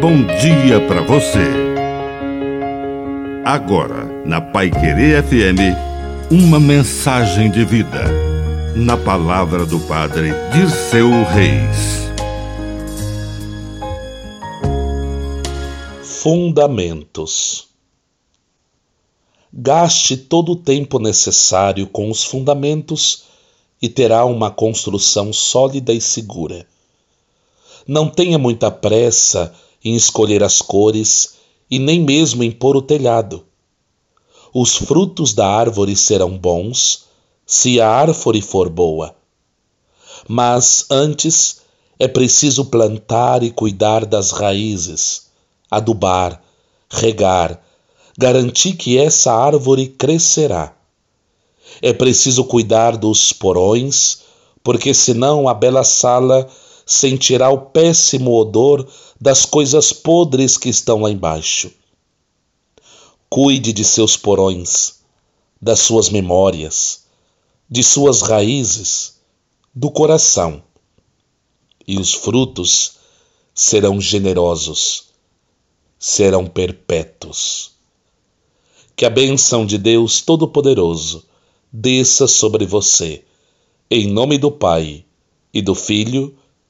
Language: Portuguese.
bom dia para você. Agora, na Pai Querer FM, uma mensagem de vida. Na palavra do Padre Dirceu Reis. Fundamentos. Gaste todo o tempo necessário com os fundamentos e terá uma construção sólida e segura. Não tenha muita pressa em escolher as cores e nem mesmo em pôr o telhado. Os frutos da árvore serão bons se a árvore for boa. Mas antes é preciso plantar e cuidar das raízes, adubar, regar, garantir que essa árvore crescerá. É preciso cuidar dos porões, porque senão a bela sala sentirá o péssimo odor das coisas podres que estão lá embaixo. Cuide de seus porões, das suas memórias, de suas raízes, do coração, e os frutos serão generosos, serão perpétuos. Que a bênção de Deus Todo-Poderoso desça sobre você, em nome do Pai, e do Filho,